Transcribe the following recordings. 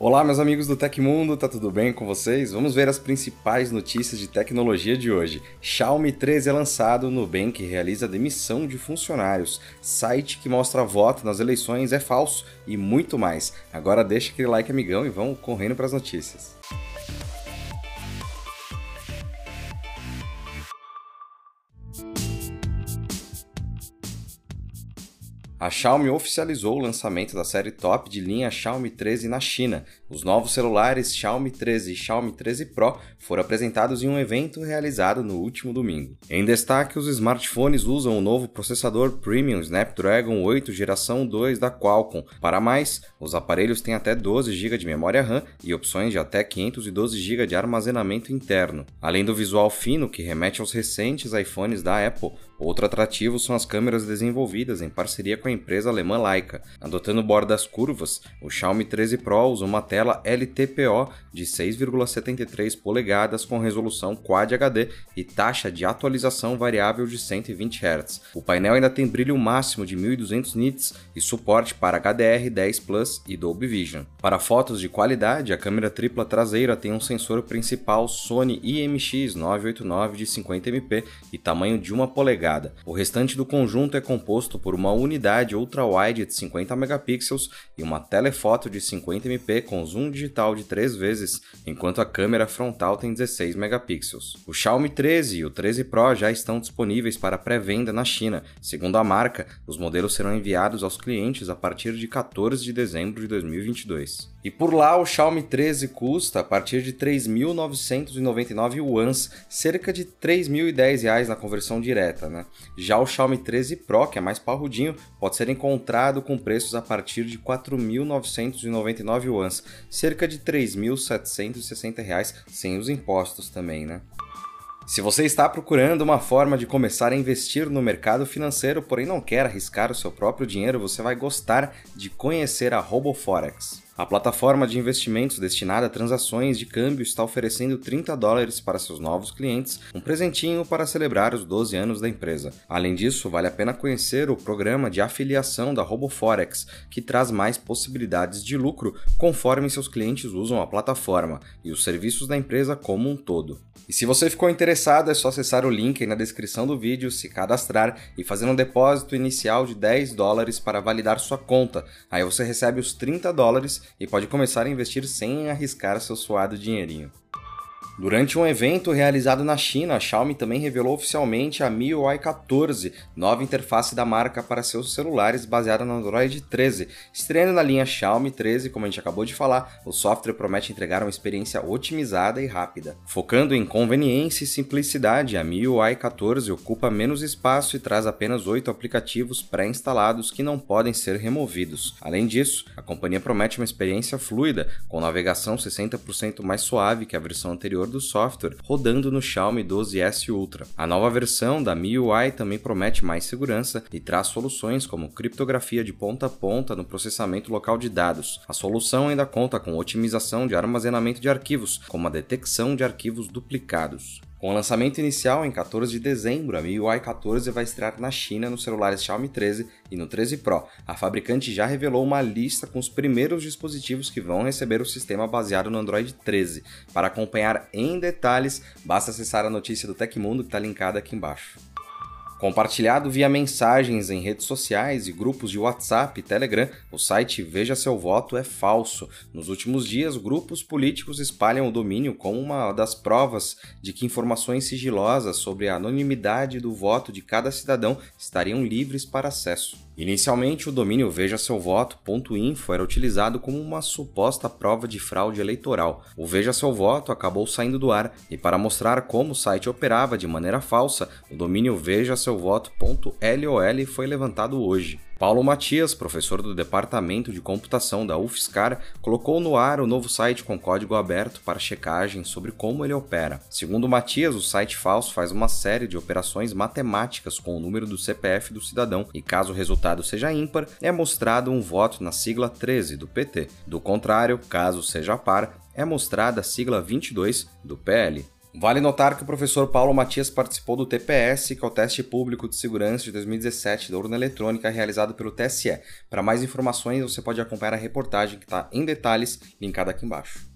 Olá, meus amigos do Tecmundo, tá tudo bem com vocês? Vamos ver as principais notícias de tecnologia de hoje. Xiaomi 13 é lançado, Nubank realiza demissão de funcionários, site que mostra voto nas eleições é falso e muito mais. Agora deixa aquele like amigão e vamos correndo para as notícias. A Xiaomi oficializou o lançamento da série top de linha Xiaomi 13 na China. Os novos celulares Xiaomi 13 e Xiaomi 13 Pro foram apresentados em um evento realizado no último domingo. Em destaque, os smartphones usam o novo processador Premium Snapdragon 8 geração 2 da Qualcomm. Para mais, os aparelhos têm até 12 GB de memória RAM e opções de até 512 GB de armazenamento interno. Além do visual fino que remete aos recentes iPhones da Apple, outro atrativo são as câmeras desenvolvidas em parceria com a empresa alemã Leica. Adotando bordas curvas, o Xiaomi 13 Pro usa uma tela LTPO de 6,73 polegadas com resolução Quad HD e taxa de atualização variável de 120 Hz. O painel ainda tem brilho máximo de 1200 nits e suporte para HDR10 Plus e Dolby Vision. Para fotos de qualidade, a câmera tripla traseira tem um sensor principal Sony IMX989 de 50MP e tamanho de 1 polegada. O restante do conjunto é composto por uma unidade ultra-wide de 50 megapixels e uma telefoto de 50MP com zoom digital de 3 vezes, enquanto a câmera frontal tem 16 megapixels. O Xiaomi 13 e o 13 Pro já estão disponíveis para pré-venda na China. Segundo a marca, os modelos serão enviados aos clientes a partir de 14 de dezembro de 2022. E por lá, o Xiaomi 13 custa a partir de 3.999 yuans, cerca de 3.010 reais na conversão direta. Né? Já o Xiaomi 13 Pro, que é mais parrudinho, pode ser encontrado com preços a partir de 4.999 yuans, cerca de 3.760 reais, sem os impostos também, né? Se você está procurando uma forma de começar a investir no mercado financeiro, porém não quer arriscar o seu próprio dinheiro, você vai gostar de conhecer a RoboForex. A plataforma de investimentos destinada a transações de câmbio está oferecendo 30 dólares para seus novos clientes, um presentinho para celebrar os 12 anos da empresa. Além disso, vale a pena conhecer o programa de afiliação da RoboForex, que traz mais possibilidades de lucro conforme seus clientes usam a plataforma e os serviços da empresa como um todo. E se você ficou interessado, é só acessar o link na descrição do vídeo, se cadastrar e fazer um depósito inicial de 10 dólares para validar sua conta. Aí você recebe os 30 dólares e pode começar a investir sem arriscar seu suado dinheirinho. Durante um evento realizado na China, a Xiaomi também revelou oficialmente a MIUI 14, nova interface da marca para seus celulares baseada no Android 13. Estreando na linha Xiaomi 13, como a gente acabou de falar, o software promete entregar uma experiência otimizada e rápida. Focando em conveniência e simplicidade, a MIUI 14 ocupa menos espaço e traz apenas 8 aplicativos pré-instalados que não podem ser removidos. Além disso, a companhia promete uma experiência fluida, com navegação 60% mais suave que a versão anterior do software rodando no Xiaomi 12S Ultra. A nova versão da MIUI também promete mais segurança e traz soluções como criptografia de ponta a ponta no processamento local de dados. A solução ainda conta com otimização de armazenamento de arquivos, como a detecção de arquivos duplicados. Com o lançamento inicial em 14 de dezembro, a MIUI 14 vai estrear na China nos celulares Xiaomi 13 e no 13 Pro. A fabricante já revelou uma lista com os primeiros dispositivos que vão receber o sistema baseado no Android 13. Para acompanhar em detalhes, basta acessar a notícia do Tecmundo que está linkada aqui embaixo. Compartilhado via mensagens em redes sociais e grupos de WhatsApp e Telegram, o site Veja Seu Voto é falso. Nos últimos dias, grupos políticos espalham o domínio como uma das provas de que informações sigilosas sobre a anonimidade do voto de cada cidadão estariam livres para acesso. Inicialmente, o domínio veja seu voto.info era utilizado como uma suposta prova de fraude eleitoral. O Veja Seu Voto acabou saindo do ar e para mostrar como o site operava de maneira falsa, o domínio veja seu voto.lol foi levantado hoje. Paulo Matias, professor do Departamento de Computação da UFSCar, colocou no ar o novo site com código aberto para checagem sobre como ele opera. Segundo Matias, o site falso faz uma série de operações matemáticas com o número do CPF do cidadão e, caso o resultado seja ímpar, é mostrado um voto na sigla 13 do PT. Do contrário, caso seja par, é mostrada a sigla 22 do PL. Vale notar que o professor Paulo Matias participou do TPS, que é o Teste Público de Segurança de 2017 da urna eletrônica realizado pelo TSE. Para mais informações, você pode acompanhar a reportagem que está em detalhes linkada aqui embaixo.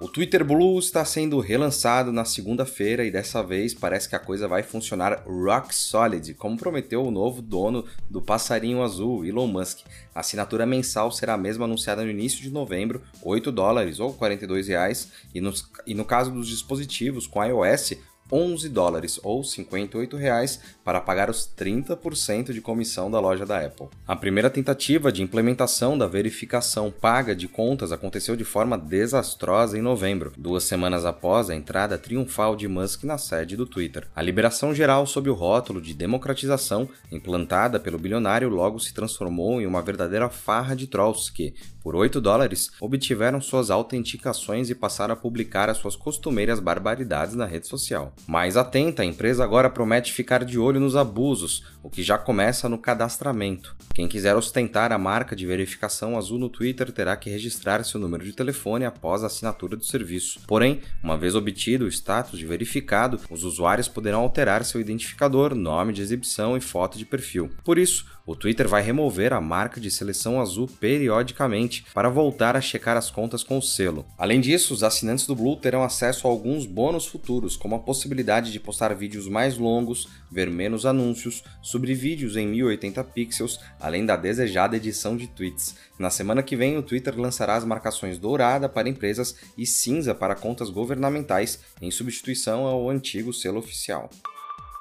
O Twitter Blue está sendo relançado na segunda-feira e dessa vez parece que a coisa vai funcionar rock solid, como prometeu o novo dono do passarinho azul, Elon Musk. A assinatura mensal será a mesma anunciada no início de novembro, 8 dólares ou 42 reais, e no, e no caso dos dispositivos com iOS, 11 dólares ou 58 reais para pagar os 30% de comissão da loja da Apple. A primeira tentativa de implementação da verificação paga de contas aconteceu de forma desastrosa em novembro, duas semanas após a entrada triunfal de Musk na sede do Twitter. A liberação geral sob o rótulo de democratização, implantada pelo bilionário, logo se transformou em uma verdadeira farra de trolls que, por 8 dólares, obtiveram suas autenticações e passaram a publicar as suas costumeiras barbaridades na rede social. Mais atenta, a empresa agora promete ficar de olho nos abusos, o que já começa no cadastramento. Quem quiser ostentar a marca de verificação azul no Twitter terá que registrar seu número de telefone após a assinatura do serviço. Porém, uma vez obtido o status de verificado, os usuários poderão alterar seu identificador, nome de exibição e foto de perfil. Por isso, o Twitter vai remover a marca de seleção azul periodicamente para voltar a checar as contas com o selo. Além disso, os assinantes do Blue terão acesso a alguns bônus futuros, como a possibilidade de postar vídeos mais longos, ver menos anúncios, sobre vídeos em 1080 pixels, além da desejada edição de tweets. Na semana que vem, o Twitter lançará as marcações dourada para empresas e cinza para contas governamentais, em substituição ao antigo selo oficial.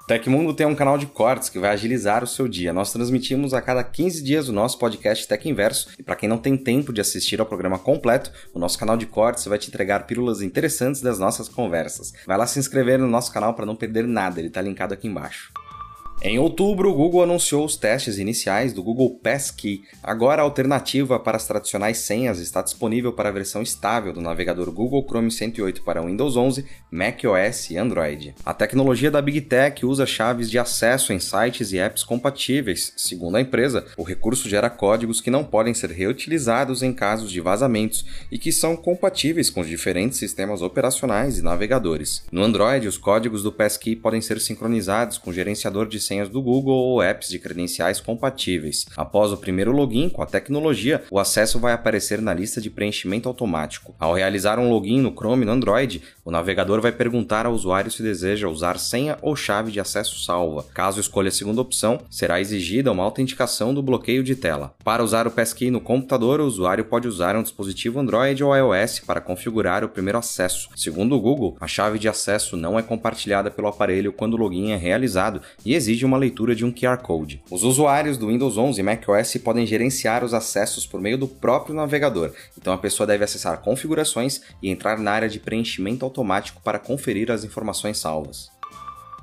Tecmundo tem um canal de cortes que vai agilizar o seu dia. Nós transmitimos a cada 15 dias o nosso podcast Tech Inverso. E para quem não tem tempo de assistir ao programa completo, o nosso canal de cortes vai te entregar pílulas interessantes das nossas conversas. Vai lá se inscrever no nosso canal para não perder nada, ele está linkado aqui embaixo. Em outubro, o Google anunciou os testes iniciais do Google Passkey. Agora a alternativa para as tradicionais senhas está disponível para a versão estável do navegador Google Chrome 108 para Windows 11, macOS e Android. A tecnologia da Big Tech usa chaves de acesso em sites e apps compatíveis. Segundo a empresa, o recurso gera códigos que não podem ser reutilizados em casos de vazamentos e que são compatíveis com os diferentes sistemas operacionais e navegadores. No Android, os códigos do Passkey podem ser sincronizados com o gerenciador de senhas do Google ou apps de credenciais compatíveis. Após o primeiro login com a tecnologia, o acesso vai aparecer na lista de preenchimento automático. Ao realizar um login no Chrome no Android, o navegador vai perguntar ao usuário se deseja usar senha ou chave de acesso salva. Caso escolha a segunda opção, será exigida uma autenticação do bloqueio de tela. Para usar o Passkey no computador, o usuário pode usar um dispositivo Android ou iOS para configurar o primeiro acesso. Segundo o Google, a chave de acesso não é compartilhada pelo aparelho quando o login é realizado e exige exige uma leitura de um QR Code. Os usuários do Windows 11 e macOS podem gerenciar os acessos por meio do próprio navegador, então a pessoa deve acessar configurações e entrar na área de preenchimento automático para conferir as informações salvas.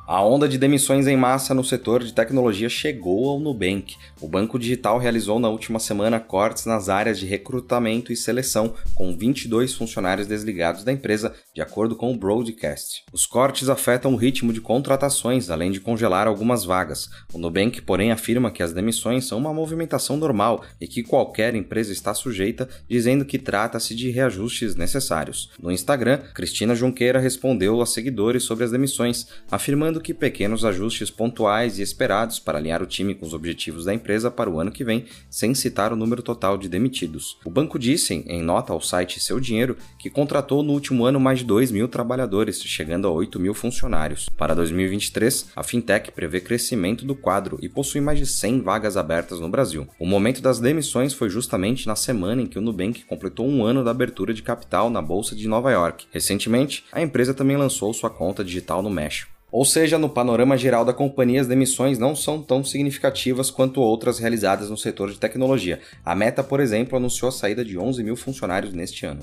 A onda de demissões em massa no setor de tecnologia chegou ao Nubank. O banco digital realizou na última semana cortes nas áreas de recrutamento e seleção, com 22 funcionários desligados da empresa, de acordo com o broadcast. Os cortes afetam o ritmo de contratações, além de congelar algumas vagas. O Nubank, porém, afirma que as demissões são uma movimentação normal e que qualquer empresa está sujeita, dizendo que trata-se de reajustes necessários. No Instagram, Cristina Junqueira respondeu a seguidores sobre as demissões, afirmando que pequenos ajustes pontuais e esperados para alinhar o time com os objetivos da empresa para o ano que vem, sem citar o número total de demitidos. O banco disse, em nota ao site Seu Dinheiro, que contratou no último ano mais de 2 mil trabalhadores, chegando a 8 mil funcionários. Para 2023, a fintech prevê crescimento do quadro e possui mais de 100 vagas abertas no Brasil. O momento das demissões foi justamente na semana em que o Nubank completou um ano da abertura de capital na Bolsa de Nova York. Recentemente, a empresa também lançou sua conta digital no México. Ou seja, no panorama geral da companhia, as demissões não são tão significativas quanto outras realizadas no setor de tecnologia. A Meta, por exemplo, anunciou a saída de 11 mil funcionários neste ano.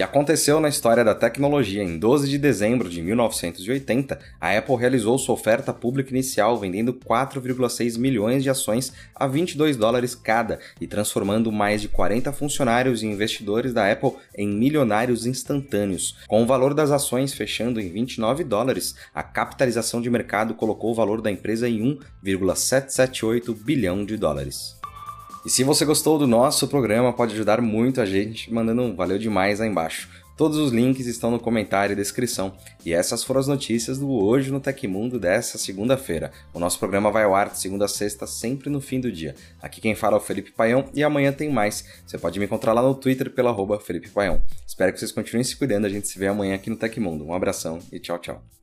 E aconteceu na história da tecnologia. Em 12 de dezembro de 1980, a Apple realizou sua oferta pública inicial vendendo 4,6 milhões de ações a 22 dólares cada e transformando mais de 40 funcionários e investidores da Apple em milionários instantâneos. Com o valor das ações fechando em 29 dólares, a capitalização de mercado colocou o valor da empresa em 1,778 bilhão de dólares. E se você gostou do nosso programa, pode ajudar muito a gente mandando um valeu demais aí embaixo. Todos os links estão no comentário e descrição. E essas foram as notícias do Hoje no Tecmundo dessa segunda-feira. O nosso programa vai ao ar de segunda a sexta, sempre no fim do dia. Aqui quem fala é o Felipe Paião e amanhã tem mais. Você pode me encontrar lá no Twitter pela Felipe Paião. Espero que vocês continuem se cuidando. A gente se vê amanhã aqui no Tecmundo. Um abração e tchau, tchau.